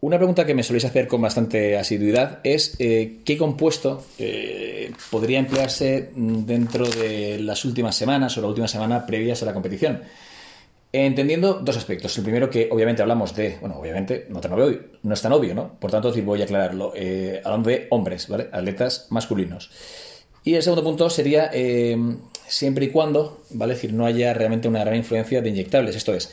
Una pregunta que me soléis hacer con bastante asiduidad es eh, qué compuesto eh, podría emplearse dentro de las últimas semanas o la última semana previas a la competición. Entendiendo dos aspectos. El primero que obviamente hablamos de, bueno, obviamente no, tan obvio, no es tan obvio, ¿no? Por tanto, voy a aclararlo. Eh, hablando de hombres, ¿vale? Atletas masculinos. Y el segundo punto sería siempre y cuando, ¿vale? Es decir, no haya realmente una gran influencia de inyectables. Esto es,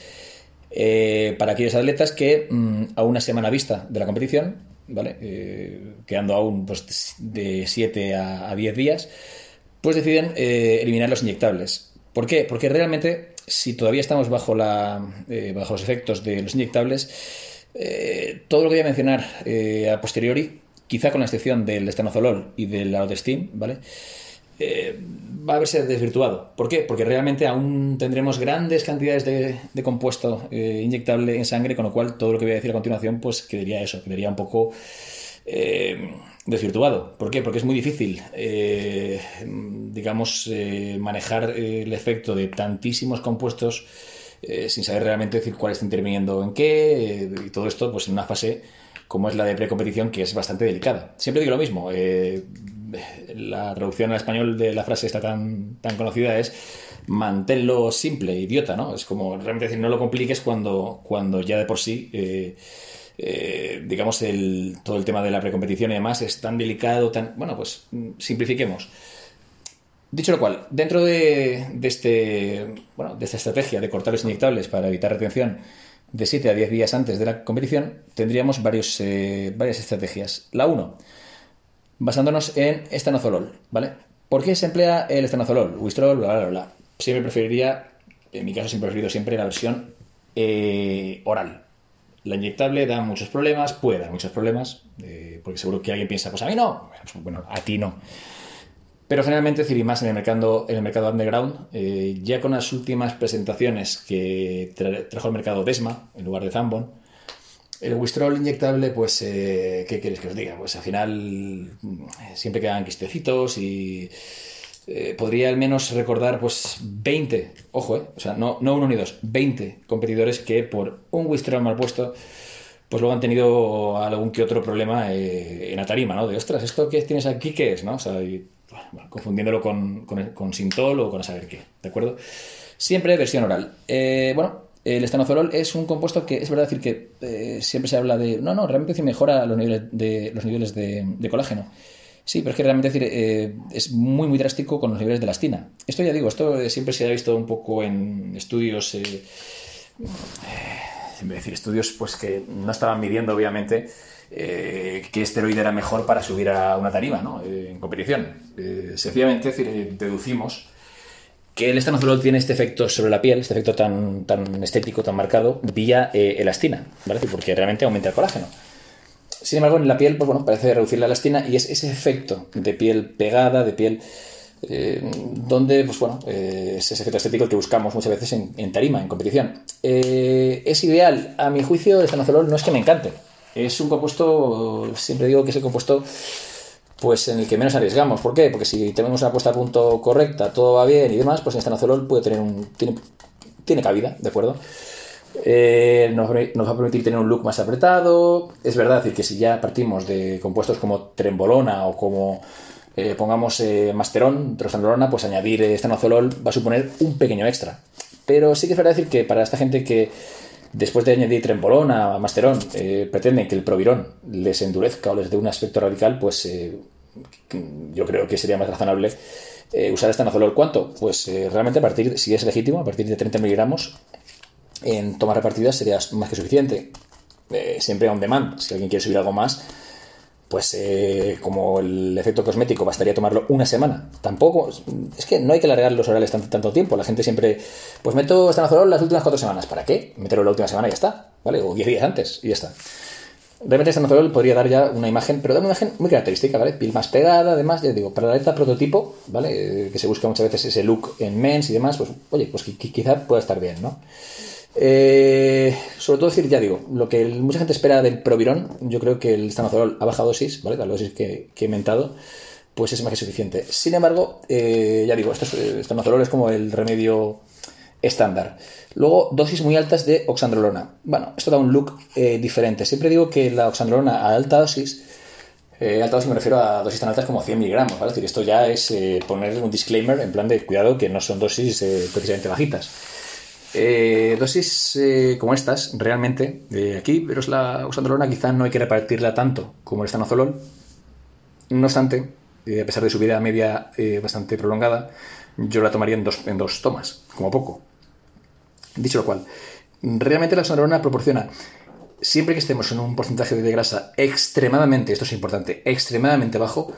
eh, para aquellos atletas que mm, a una semana vista de la competición, ¿vale? Eh, quedando aún pues, de 7 a, 10 días, pues deciden eh, eliminar los inyectables. ¿Por qué? Porque realmente, si todavía estamos bajo, la, bajo los efectos de los inyectables, todo lo que voy a mencionar a posteriori, quizá con la excepción del estanozolol y del Audestin, ¿vale? Eh, va a verse desvirtuado. ¿Por qué? Porque realmente aún tendremos grandes cantidades de, compuesto eh, inyectable en sangre, con lo cual todo lo que voy a decir a continuación, pues quedaría eso, quedaría un poco eh, desvirtuado. ¿Por qué? Porque es muy difícil, digamos, manejar el efecto de tantísimos compuestos sin saber realmente decir cuál está interviniendo en qué, y todo esto, pues en una fase como es la de precompetición, que es bastante delicada. Siempre digo lo mismo la traducción al español de la frase esta tan, tan conocida es manténlo simple, idiota, ¿no? Es como realmente decir, no lo compliques cuando, cuando ya de por sí, eh, eh, digamos, el, todo el tema de la precompetición y demás es tan delicado, tan... Bueno, pues simplifiquemos. Dicho lo cual, dentro de, este, bueno, de esta estrategia de cortar los inyectables para evitar retención de 7 a 10 días antes de la competición, tendríamos varios, eh, varias estrategias. La 1, basándonos en estanozolol, ¿vale? ¿Por qué se emplea el estanozolol? Wistrol, bla, bla, bla. Siempre preferiría, en mi caso siempre he preferido siempre la versión eh, oral. La inyectable da muchos problemas, puede dar muchos problemas, eh, porque seguro que alguien piensa, pues a mí no, bueno, a ti no. Pero generalmente, es y más en el mercado, en el mercado underground, eh, ya con las últimas presentaciones que trajo el mercado Desma en lugar de Zambon, el Wistrol inyectable, pues, eh, ¿qué queréis que os diga? Pues al final eh, siempre quedan quistecitos y eh, podría al menos recordar, pues, 20, ojo, eh, o sea, no, no uno ni dos, 20 competidores que por un Wistrol mal puesto, pues luego han tenido algún que otro problema en la tarima, ¿no? De, ostras, ¿esto que tienes aquí qué es, no? O sea, confundiéndolo con, con, con, Sintol o con a saber qué, ¿de acuerdo? Siempre versión oral. bueno, el estanozolol es un compuesto que es verdad decir que eh, siempre se habla de. No, no, realmente mejora los niveles de, los niveles de, colágeno. Sí, pero es que realmente decir, eh, es muy, muy drástico con los niveles de elastina. Esto ya digo, esto siempre se ha visto un poco en estudios. Eh, eh decir, estudios pues que no estaban midiendo, obviamente, qué esteroide era mejor para subir a una tarima ¿no? en competición. sencillamente, decir, deducimos que el estanozolol tiene este efecto sobre la piel, este efecto tan, tan estético, tan marcado, vía eh, elastina, ¿vale? Porque realmente aumenta el colágeno. Sin embargo, en la piel, pues bueno, parece reducir la elastina y es ese efecto de piel pegada, de piel eh, donde, pues bueno, eh, es ese efecto estético que buscamos muchas veces en, tarima, en competición. es ideal, a mi juicio, el estanozolol no es que me encante. Es un compuesto, siempre digo que es el compuesto pues en el que menos arriesgamos. ¿Por qué? Porque si tenemos una puesta a punto correcta, todo va bien y demás, pues en estanozolol puede tener un. tiene, tiene cabida, ¿de acuerdo? Eh, nos, va a permitir tener un look más apretado. Es verdad decir, que si ya partimos de compuestos como trembolona o como eh, pongamos eh, masterón, pues añadir estanozolol va a suponer un pequeño extra. Pero sí que es verdad decir que para esta gente que después de añadir trembolona, masterón, pretenden que el provirón les endurezca o les dé un aspecto radical, pues yo creo que sería más razonable eh, usar estanozolol. ¿Cuánto? Pues eh, realmente a partir, si es legítimo, a partir de 30 miligramos en tomas repartidas sería más que suficiente. Eh, siempre on demand, si alguien quiere subir algo más, pues como el efecto cosmético bastaría tomarlo una semana. Tampoco, es que no hay que alargar los orales tanto, tanto tiempo. La gente siempre, pues meto estanozolol las últimas cuatro semanas. ¿Para qué? Meterlo la última semana y ya está, ¿vale? O 10 días antes y ya está. Realmente este estanozolol podría dar ya una imagen, pero da una imagen muy característica, ¿vale? Piel más pegada, además, ya digo, para la atleta prototipo, ¿vale? Que se busca muchas veces ese look en mens y demás, pues, oye, pues quizá pueda estar bien, ¿no? Eh, sobre todo decir, ya digo, lo que mucha gente espera del Provirón, yo creo que el estanozolol a baja dosis, ¿vale? La dosis que, he mentado, pues es más que suficiente. Sin embargo, eh, ya digo, esto es, estanozolol es como el remedio estándar. Luego, dosis muy altas de oxandrolona. Bueno, esto da un look eh, diferente. Siempre digo que la oxandrolona a alta dosis, eh, alta dosis me refiero a dosis tan altas como 100 miligramos, ¿vale? Es decir, esto ya es eh, poner un disclaimer en plan de cuidado que no son dosis precisamente bajitas. dosis como estas, realmente, aquí, pero es la oxandrolona, quizá no hay que repartirla tanto como el estanozolol. No obstante, a pesar de su vida media bastante prolongada, yo la tomaría en dos, en dos tomas, como poco. Dicho lo cual, realmente la oxandrolona proporciona, siempre que estemos en un porcentaje de grasa extremadamente, esto es importante, extremadamente bajo,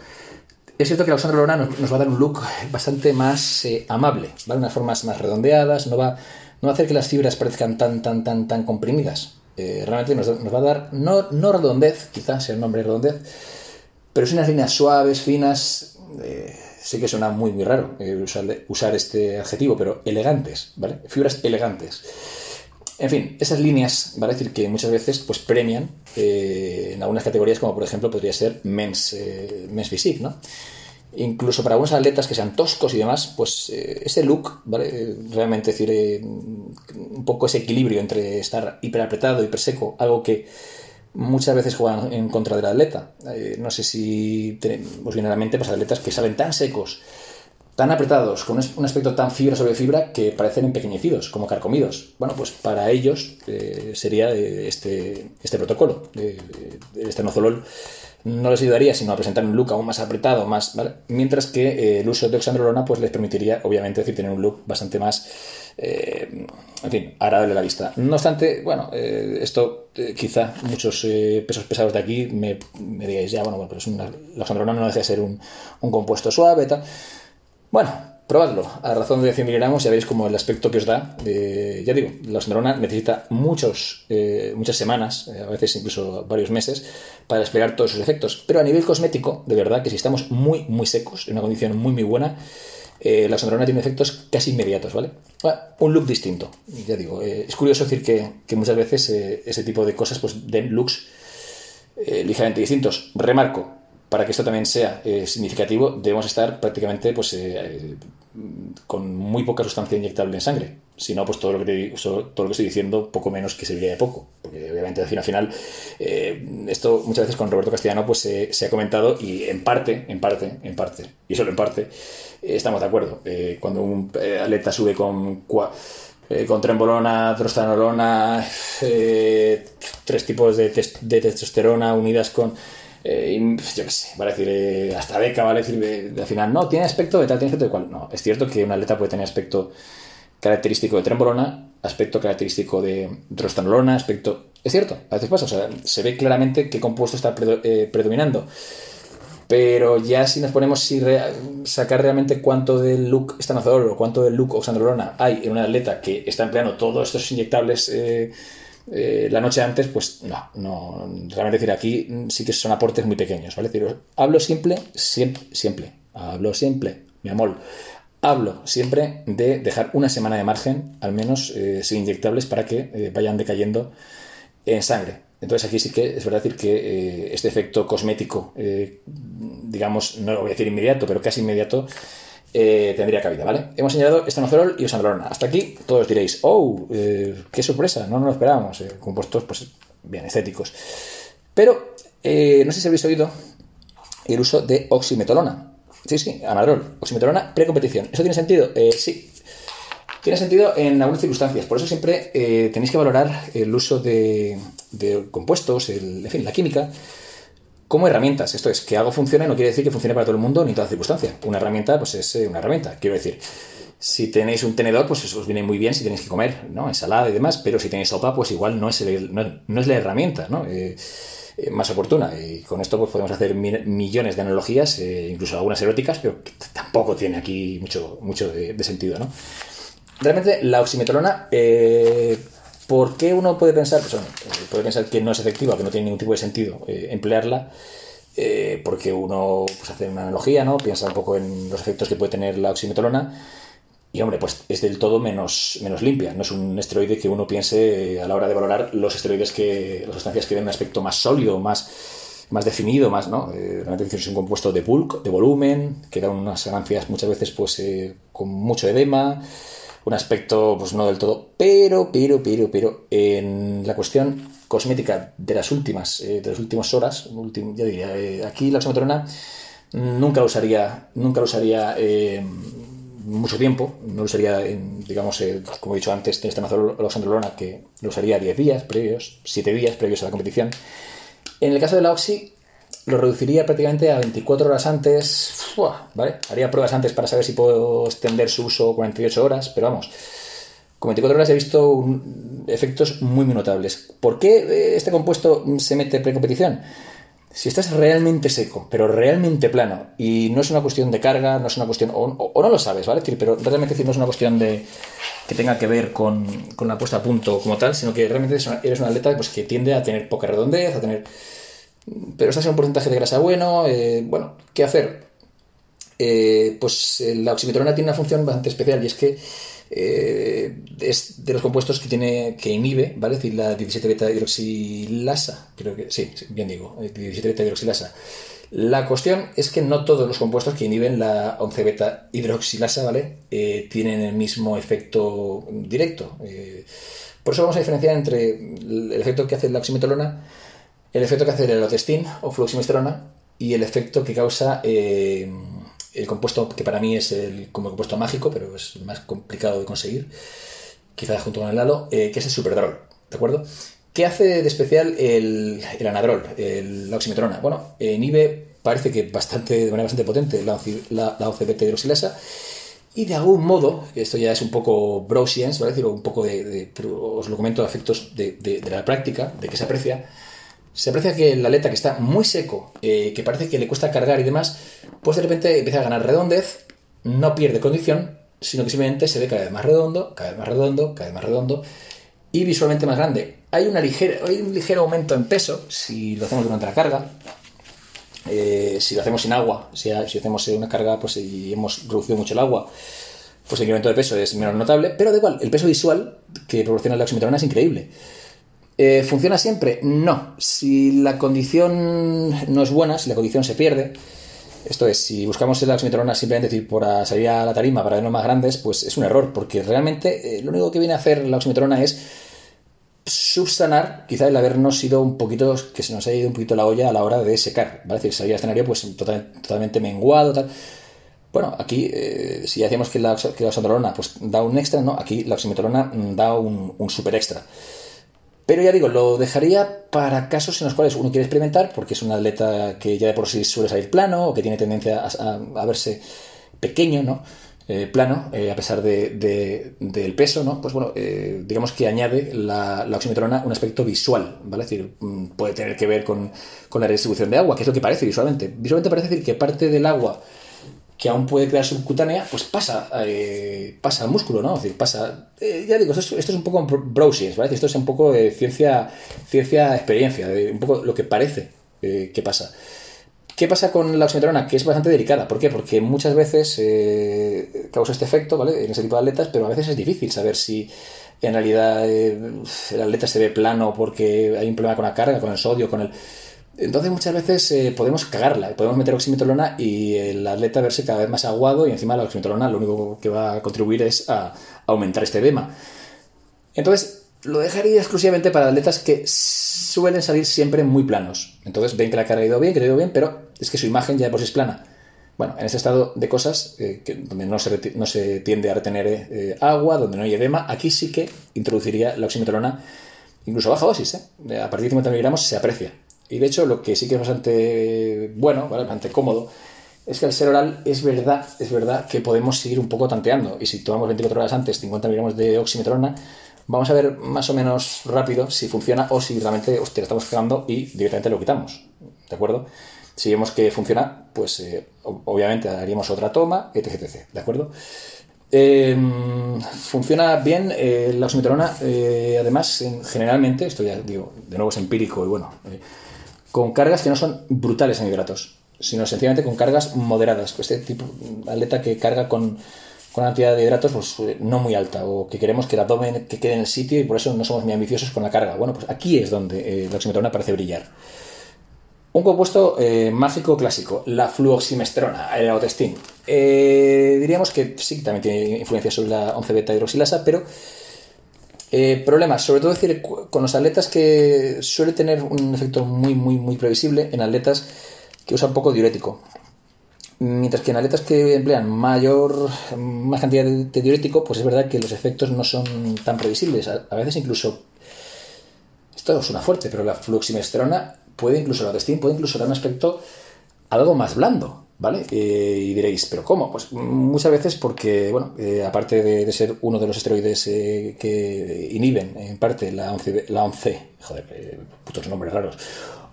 es cierto que la oxandrolona nos, va a dar un look bastante más eh, amable, ¿vale? Unas formas más redondeadas, no va, no va a hacer que las fibras parezcan tan, tan, tan, tan comprimidas. Eh, realmente nos, va a dar, no, no redondez, quizás sea el nombre redondez, pero sí unas líneas suaves, finas, eh, sé que suena muy, muy raro eh, usar, este adjetivo, pero elegantes, ¿vale? Fibras elegantes. En fin, esas líneas, ¿vale? decir que muchas veces pues premian eh, en algunas categorías, como por ejemplo podría ser men's, eh, men's physique, ¿no? Incluso para algunos atletas que sean toscos y demás, pues ese look, ¿vale? Realmente, decir, un poco ese equilibrio entre estar hiper apretado, hiper seco, algo que muchas veces juegan en contra del atleta. Eh, no sé si os viene a la mente pues, atletas que salen tan secos, tan apretados, con un aspecto tan fibra sobre fibra que parecen empequeñecidos, como carcomidos. Bueno, pues para ellos eh, sería eh, este, este protocolo. de este nozolol no les ayudaría sino a presentar un look aún más apretado, más, mientras que el uso de oxandrolona pues les permitiría, obviamente, decir, tener un look bastante más eh, en fin, agradable la vista. No obstante, bueno, eh, esto eh, quizá muchos pesos pesados de aquí me, digáis, ya, bueno, pero es la no deja de ser un, compuesto suave, tal. Bueno, probadlo. A razón de 100 miligramos ya veréis como el aspecto que os da. ya digo, la oxandrolona necesita muchos, muchas semanas, a veces incluso varios meses, para desplegar todos sus efectos. Pero a nivel cosmético, de verdad que si estamos muy, muy secos, en una condición muy, muy buena, eh, la sombra tiene efectos casi inmediatos, ¿vale? un look distinto, ya digo. Eh, es curioso decir que, muchas veces eh, ese tipo de cosas pues den looks ligeramente distintos. Remarco, para que esto también sea significativo, debemos estar prácticamente pues, con muy poca sustancia inyectable en sangre. Si no, pues todo lo, que todo lo que estoy diciendo, poco menos que serviría de poco. Porque obviamente al final, esto muchas veces con Roberto Castellano pues se ha comentado y en parte, en parte, en parte, y solo en parte, estamos de acuerdo. Eh, cuando un eh, atleta sube con, eh, con trembolona, trostanolona, tres tipos de, testosterona unidas con. yo qué sé, vale decir, hasta beca, vale decir, al final, no, tiene aspecto de tal, tiene aspecto de cual. No, es cierto que un atleta puede tener aspecto característico de trembolona, aspecto característico de trostanolona, aspecto. Es cierto, a veces pasa, o sea, se ve claramente qué compuesto está predominando. Pero ya si nos ponemos si sacar realmente cuánto del look estanozolol o cuánto del look oxandrolona hay en un atleta que está empleando todos estos inyectables eh, eh, la noche antes, pues no, no, realmente decir aquí sí que son aportes muy pequeños, ¿vale? Decir, hablo simple, siempre, siempre, hablo siempre, mi amor, hablo siempre de dejar una semana de margen, al menos eh, sin inyectables, para que vayan decayendo en sangre. Entonces aquí sí que es verdad decir que eh, este efecto cosmético, eh, digamos, no lo voy a decir inmediato, pero casi inmediato, eh, tendría cabida, ¿vale? Hemos señalado estanozolol y osandrolona. Hasta aquí todos diréis, oh, qué sorpresa, no nos lo esperábamos. compuestos, pues, bien, estéticos. Pero, no sé si habéis oído el uso de oximetolona. Sí, sí, anadrol, oximetolona precompetición. ¿Eso tiene sentido? sí, tiene sentido en algunas circunstancias. Por eso siempre eh, tenéis que valorar el uso de, compuestos, en fin, la química, como herramientas. Esto es, que algo funcione no quiere decir que funcione para todo el mundo ni en toda circunstancia. Una herramienta, pues es eh, una herramienta. Quiero decir, si tenéis un tenedor, pues eso os viene muy bien si tenéis que comer, ¿no? Ensalada y demás, pero si tenéis sopa, pues igual no es, no, es la herramienta, ¿no? Eh, más oportuna. Y con esto pues, podemos hacer millones de analogías, incluso algunas eróticas, pero tampoco tiene aquí mucho, mucho de sentido, ¿no? realmente la oximetrona, eh, ¿por qué uno puede pensar, pues, eh, puede pensar que no es efectiva, que no tiene ningún tipo de sentido eh, emplearla? porque uno pues, hace una analogía, ¿no? Piensa un poco en los efectos que puede tener la oximetrona. Y hombre, pues es del todo menos, menos limpia. No es un esteroide que uno piense a la hora de valorar los esteroides que, las sustancias que den un aspecto más sólido, más, más definido, más, ¿no? realmente es un compuesto de bulk, de volumen, que da unas ganancias muchas veces pues con mucho edema, un aspecto, pues no del todo, pero, pero, pero, pero, en la cuestión cosmética de las últimas, eh, de las últimas horas, ya diría, eh, aquí la oximetrona nunca lo usaría, nunca lo usaría eh, mucho tiempo, no lo usaría, digamos, como he dicho antes, de esta oxandrolona que lo usaría 10 días previos, 7 días previos a la competición. En el caso de la Oxy, lo reduciría prácticamente a 24 horas antes. ¿vale? Haría pruebas antes para saber si puedo extender su uso 48 horas, pero vamos. Con 24 horas he visto efectos muy, muy notables. ¿Por qué eh, este compuesto se mete pre-competición? Si estás realmente seco, pero realmente plano, y no es una cuestión de carga, no es una cuestión, o, no lo sabes, ¿vale? Pero realmente no es una cuestión de que tenga que ver con, con la puesta a punto como tal, sino que realmente eres un atleta pues, que tiende a tener poca redondez, a tener pero estás en un porcentaje de grasa bueno. Eh, bueno, ¿qué hacer? Eh, pues eh, la oximetrona tiene una función bastante especial y es que es de los compuestos que tiene que inhibe, ¿vale? Es decir, la 17 beta hidroxilasa, creo que sí, bien digo, 17 beta hidroxilasa. La cuestión es que no todos los compuestos que inhiben la 11 beta hidroxilasa, ¿vale? tienen el mismo efecto directo. por eso vamos a diferenciar entre el efecto que hace la oximetrona el efecto que hace el elotestin o fluoximistrona y el efecto que causa eh, el compuesto que para mí es el como compuesto mágico, pero es más complicado de conseguir, quizás junto con el halo, eh, que es el superdrol, ¿de acuerdo? ¿Qué hace de especial el, anadrol, el, la oximetrona? Bueno, en IBE parece que bastante, de manera bastante potente la, la, la OCBT hidroxilasa y de algún modo, esto ya es un poco bro science, ¿vale? decir, un poco de, os lo comento a efectos de, de, la práctica, de que se aprecia, se aprecia que el atleta que está muy seco, eh, que parece que le cuesta cargar y demás, pues de repente empieza a ganar redondez, no pierde condición, sino que simplemente se ve cada vez más redondo, cada vez más redondo, cada vez más redondo y visualmente más grande. Hay, una ligera, hay un ligero aumento en peso si lo hacemos durante la carga. Eh, si lo hacemos sin agua, si, hacemos una carga pues, y hemos reducido mucho el agua, pues el incremento de peso es menos notable, pero da igual, el peso visual que proporciona la oximetrona es increíble. Eh, ¿Funciona siempre? No. Si la condición no es buena, si la condición se pierde, esto es, si buscamos el oximetrona simplemente decir, por salir a la tarima para vernos más grandes, pues es un error, porque realmente eh, lo único que viene a hacer la oximetrona es subsanar quizá el habernos ido un poquito, que se nos haya ido un poquito la olla a la hora de secar, ¿vale? Es decir, salir al escenario pues totalmente menguado, tal. Bueno, aquí, eh, si decíamos que la, que pues, da un extra, ¿no? Aquí la oximetrona da un, un super extra. Pero ya digo, lo dejaría para casos en los cuales uno quiere experimentar, porque es un atleta que ya de por sí suele salir plano o que tiene tendencia a, verse pequeño, ¿no? Eh, plano, eh, a pesar de, del peso, ¿no? Pues bueno, eh, digamos que añade la, la, oximetrona un aspecto visual, ¿vale? Es decir, mm, puede tener que ver con, con, la distribución de agua, que es lo que parece visualmente. Visualmente parece decir que parte del agua que aún puede crear subcutánea, pues pasa, eh, pasa al músculo, ¿no? Es decir, pasa. Eh, ya digo, esto es, un poco browsing, ¿vale? Esto es un poco de ciencia, ciencia experiencia, de un poco lo que parece eh, que pasa. ¿Qué pasa con la oximetrona? Que es bastante delicada. ¿Por qué? Porque muchas veces causa este efecto, ¿vale? En ese tipo de atletas, pero a veces es difícil saber si en realidad el atleta se ve plano porque hay un problema con la carga, con el sodio, con el entonces muchas veces eh, podemos cagarla, podemos meter oximetrolona y el atleta verse cada vez más aguado y encima la oximetrolona lo único que va a contribuir es a aumentar este edema. Entonces lo dejaría exclusivamente para atletas que suelen salir siempre muy planos. Entonces ven que la carga ha ido bien, que ha ido bien, pero es que su imagen ya de por sí es plana. Bueno, en ese estado de cosas, eh, donde no se, no se, tiende a retener eh, agua, donde no hay edema, aquí sí que introduciría la oximetrolona, incluso baja dosis. A partir de 50 miligramos se aprecia. Y de hecho, lo que sí que es bastante bueno, bastante cómodo, es que al ser oral es verdad, es verdad que podemos seguir un poco tanteando. Y si tomamos 24 horas antes 50 miligramos de oximetrona, vamos a ver más o menos rápido si funciona o si realmente hostia, estamos cagando y directamente lo quitamos. ¿De acuerdo? Si vemos que funciona, pues eh, obviamente haríamos otra toma, etc. ¿De acuerdo? Em, funciona bien eh, la oximetrona, eh, además, generalmente, esto ya digo, de nuevo es empírico y bueno con cargas que no son brutales en hidratos, sino sencillamente con cargas moderadas. Este tipo de atleta que carga con, con una cantidad de hidratos pues, eh, no muy alta o que queremos que el abdomen que quede en el sitio y por eso no somos muy ambiciosos con la carga. Bueno, pues aquí es donde eh, la oximetrona parece brillar. Un compuesto eh, mágico clásico, la fluoximestrona, el autoestín. Eh, diríamos que sí, también tiene influencia sobre la 11-beta hidroxilasa, pero eh, problemas, sobre todo decir, con los atletas que suele tener un efecto muy, muy, muy previsible en atletas que usan poco diurético. Mientras que en atletas que emplean mayor, más cantidad de, diurético, pues es verdad que los efectos no son tan previsibles. A, veces incluso, esto suena fuerte, pero la fluoximestrona puede incluso, la testín puede incluso dar un aspecto algo más blando. ¿Vale? Eh, y diréis, ¿pero cómo? Pues muchas veces porque, bueno, eh, aparte de, ser uno de los esteroides eh, que inhiben en parte la 11, la 11 joder, putos nombres raros,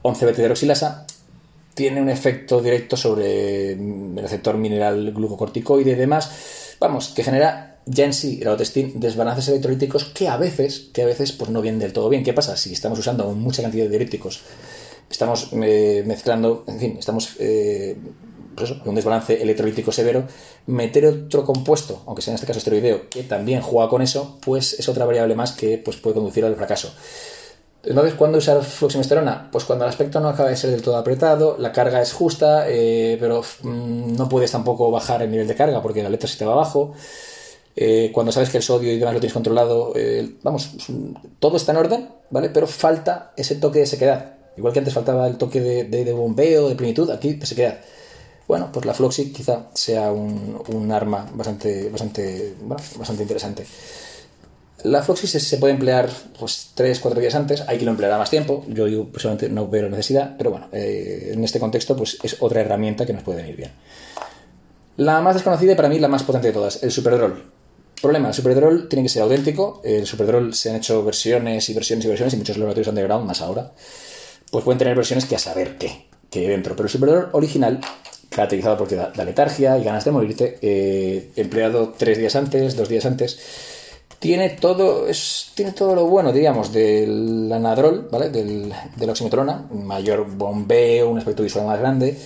11 beta tiene un efecto directo sobre el receptor mineral glucocorticoide y demás, vamos, que genera ya en sí, el autoestín, desbalances electrolíticos que a veces, que a veces, pues no vienen del todo bien. ¿Qué pasa? Si estamos usando mucha cantidad de diuréticos, estamos mezclando, en fin, estamos pues un desbalance electrolítico severo, meter otro compuesto, aunque sea en este caso esteroideo, que también juega con eso, pues es otra variable más que pues, puede conducir al fracaso. Entonces, ¿cuándo usar fluximesterona? Pues cuando el aspecto no acaba de ser del todo apretado, la carga es justa, eh, pero mm, no puedes tampoco bajar el nivel de carga porque la letra se te va abajo. Eh, cuando sabes que el sodio y demás lo tienes controlado, eh, vamos, todo está en orden, ¿vale? Pero falta ese toque de sequedad. Igual que antes faltaba el toque de, de bombeo, de plenitud, aquí de sequedad. Bueno, pues la Floxy quizá sea un, arma bastante, bastante, bastante interesante. La Floxy se, puede emplear pues 3-4 días antes, hay que lo empleará más tiempo, yo, personalmente no veo necesidad, pero bueno, eh, en este contexto pues es otra herramienta que nos puede venir bien. La más desconocida y para mí la más potente de todas, el Superdrol. Problema, el Superdrol tiene que ser auténtico, el Superdrol se han hecho versiones y versiones y versiones y muchos laboratorios underground, más ahora, pues pueden tener versiones que a saber qué, que dentro, pero el Superdrol original caracterizado porque da, letargia y ganas de morirte, eh, empleado tres días antes, dos días antes. Tiene todo, es, tiene todo lo bueno, diríamos, del anadrol, ¿vale? Del, de la oximetrona, mayor bombeo, un aspecto visual más grande.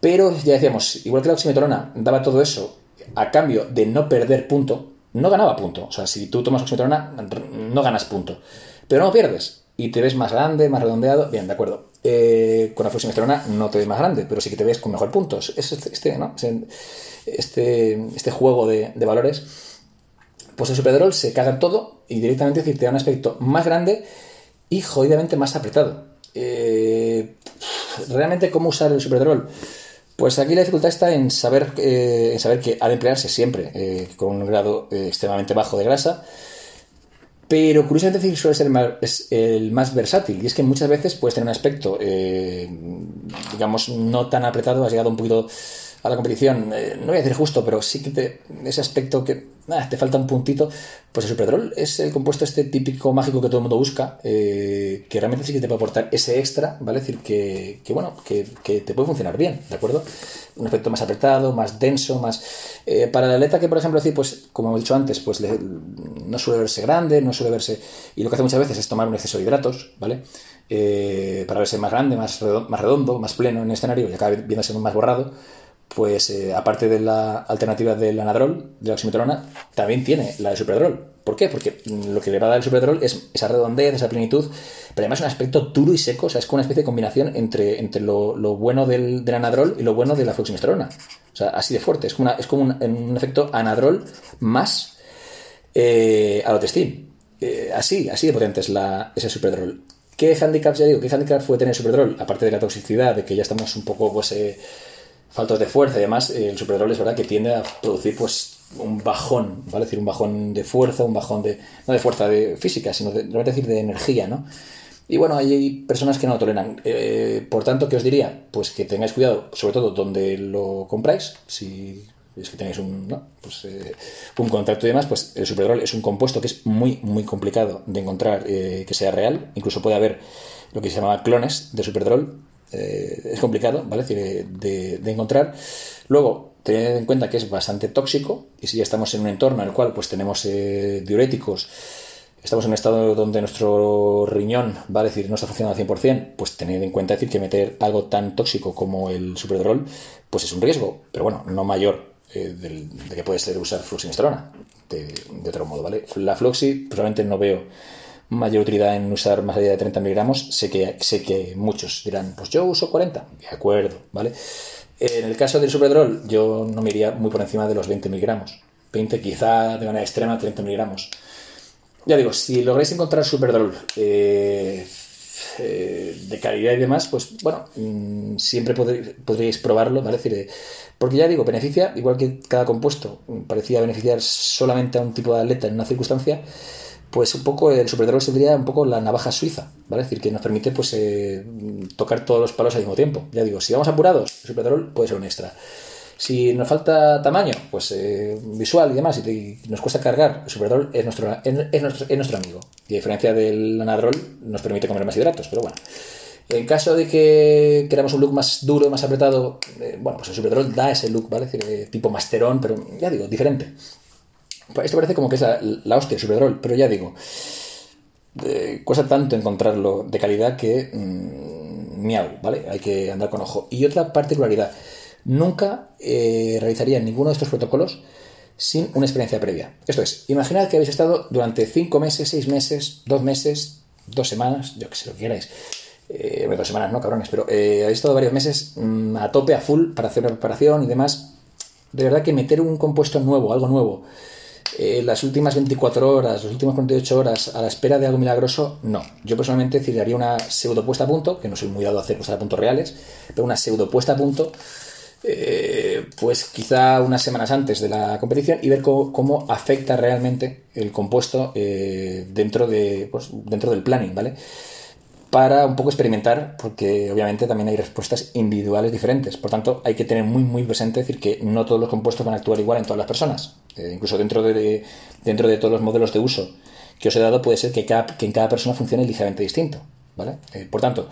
Pero ya decíamos, igual que la oximetrona daba todo eso a cambio de no perder punto, no ganaba punto. O sea, si tú tomas oximetrona, no ganas punto. Pero no pierdes. Y te ves más grande, más redondeado. Bien, de acuerdo. Eh, con la fluximestrona no te ves más grande, pero sí que te ves con mejor puntos. Es este, este, este, juego de, valores. Pues el Superdrol se caga en todo y directamente te da un aspecto más grande y jodidamente más apretado. Eh, realmente, ¿cómo usar el Superdrol? Pues aquí la dificultad está en saber, eh, en saber que de emplearse siempre con un grado extremadamente bajo de grasa pero curiosamente suele ser el más, versátil. Y es que muchas veces puedes tener un aspecto, eh, digamos, no tan apretado, has llegado un poquito a la competición, eh, no voy a decir justo, pero sí que te, ese aspecto que te falta un puntito, pues el Superdrol es el compuesto este típico mágico que todo el mundo busca, eh, que realmente sí que te puede aportar ese extra, ¿vale? Es decir, que, bueno, que, te puede funcionar bien, ¿de acuerdo? Un aspecto más apretado, más denso, más... Eh, para la aleta que, por ejemplo, decir, pues, como hemos dicho antes, pues no suele verse grande, no suele verse... Y lo que hace muchas veces es tomar un exceso de hidratos, ¿vale? para verse más grande, más redondo, más redondo, más pleno en el escenario y acaba viéndose más borrado pues eh, aparte de la alternativa del anadrol, de la oximetrona, también tiene la de superdrol. ¿Por qué? Porque lo que le va a dar el superdrol es esa redondez, esa plenitud, pero además un aspecto duro y seco, o sea, es como una especie de combinación entre, entre lo, bueno del, anadrol y lo bueno de la fluximestrona. O sea, así de fuerte, es como, es como un, efecto anadrol más eh, alotestín. Eh, así, así de potente es la, ese superdrol. ¿Qué handicaps, ya digo, qué handicap puede tener el superdrol? Aparte de la toxicidad, de que ya estamos un poco, pues... Eh, faltos de fuerza y demás, el Superdrol es verdad que tiende a producir pues un bajón, ¿vale? decir, un bajón de fuerza, un bajón de, no de fuerza de física, sino de, decir de energía, ¿no? Y bueno, hay personas que no lo toleran. Eh, por tanto, ¿qué os diría? Pues que tengáis cuidado, sobre todo donde lo compráis. Si es que tenéis un, ¿no? pues, eh, un contacto y demás, pues el Superdrol es un compuesto que es muy, muy complicado de encontrar eh, que sea real. Incluso puede haber lo que se llama clones de Superdrol, eh, es complicado, ¿vale? de, encontrar. Luego, tened en cuenta que es bastante tóxico y si ya estamos en un entorno en el cual pues tenemos eh, diuréticos, estamos en un estado donde nuestro riñón, va a decir, no está funcionando al 100%, pues tened en cuenta decir que meter algo tan tóxico como el superdrol, pues es un riesgo, pero bueno, no mayor eh, de que puede ser usar fluximestrona, de, de otro modo, ¿vale? La fluxi, probablemente no veo mayor utilidad en usar más allá de 30 miligramos. Sé que, sé que muchos dirán, pues yo uso 40. De acuerdo, ¿vale? En el caso del Superdrol, yo no me iría muy por encima de los 20 miligramos. 20, quizá de manera extrema, 30 miligramos. Ya digo, si lográis encontrar Superdrol eh, eh, de calidad y demás, pues bueno, mm, siempre podréis probarlo, ¿vale? decir, porque ya digo, beneficia, igual que cada compuesto parecía beneficiar solamente a un tipo de atleta en una circunstancia, pues un poco el superdrol sería un poco la navaja suiza, ¿vale? Es decir, que nos permite pues eh, tocar todos los palos al mismo tiempo. Ya digo, si vamos apurados, el superdrol puede ser un extra. Si nos falta tamaño, pues eh, visual y demás, y nos cuesta cargar, el superdrol es nuestro, es, nuestro, es nuestro amigo. Y a diferencia del anadrol, nos permite comer más hidratos, pero bueno. En caso de que queramos un look más duro, más apretado, eh, bueno, pues el Superdrol da ese look, ¿vale? Es decir, tipo masterón, pero ya digo, diferente. Pues esto parece como que es la, hostia, el Superdrol, pero ya digo, cuesta tanto encontrarlo de calidad que mm, miau, ¿vale? Hay que andar con ojo. Y otra particularidad, nunca eh, realizaría ninguno de estos protocolos sin una experiencia previa. Esto es, imaginad que habéis estado durante 5 meses, 6 meses, 2 meses, 2 semanas, yo que sé lo que queráis, eh, dos semanas, ¿no, cabrones? Pero eh, habéis estado varios meses mm, a tope, a full, para hacer una preparación y demás. De verdad que meter un compuesto nuevo, algo nuevo, eh, las últimas 24 horas, las últimas 48 horas a la espera de algo milagroso, no. Yo personalmente haría una pseudo puesta a punto, que no soy muy dado a hacer puestas a punto reales, pero una pseudo puesta a punto, eh, pues quizá unas semanas antes de la competición y ver cómo, afecta realmente el compuesto dentro, de, pues, dentro del planning, ¿vale? Para un poco experimentar, porque obviamente también hay respuestas individuales diferentes. Por tanto, hay que tener muy, muy presente decir que no todos los compuestos van a actuar igual en todas las personas. Eh, incluso dentro de, dentro de todos los modelos de uso que os he dado, puede ser que, que en cada persona funcione ligeramente distinto. ¿vale? Eh, por tanto,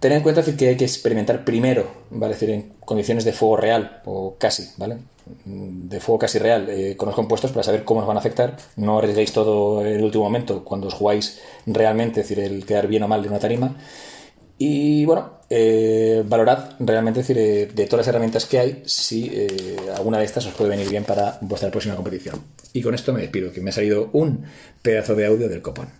tener en cuenta que hay que experimentar primero, ¿vale? decir, en condiciones de fuego real, o casi, ¿vale? De fuego casi real, eh, con los compuestos para saber cómo os van a afectar. No arriesguéis todo en el último momento cuando os jugáis realmente, es decir, el quedar bien o mal de una tarima. Y bueno, eh, valorad realmente, decir, eh, de todas las herramientas que hay, si alguna de estas os puede venir bien para vuestra próxima competición. Y con esto me despido, que me ha salido un pedazo de audio del copón.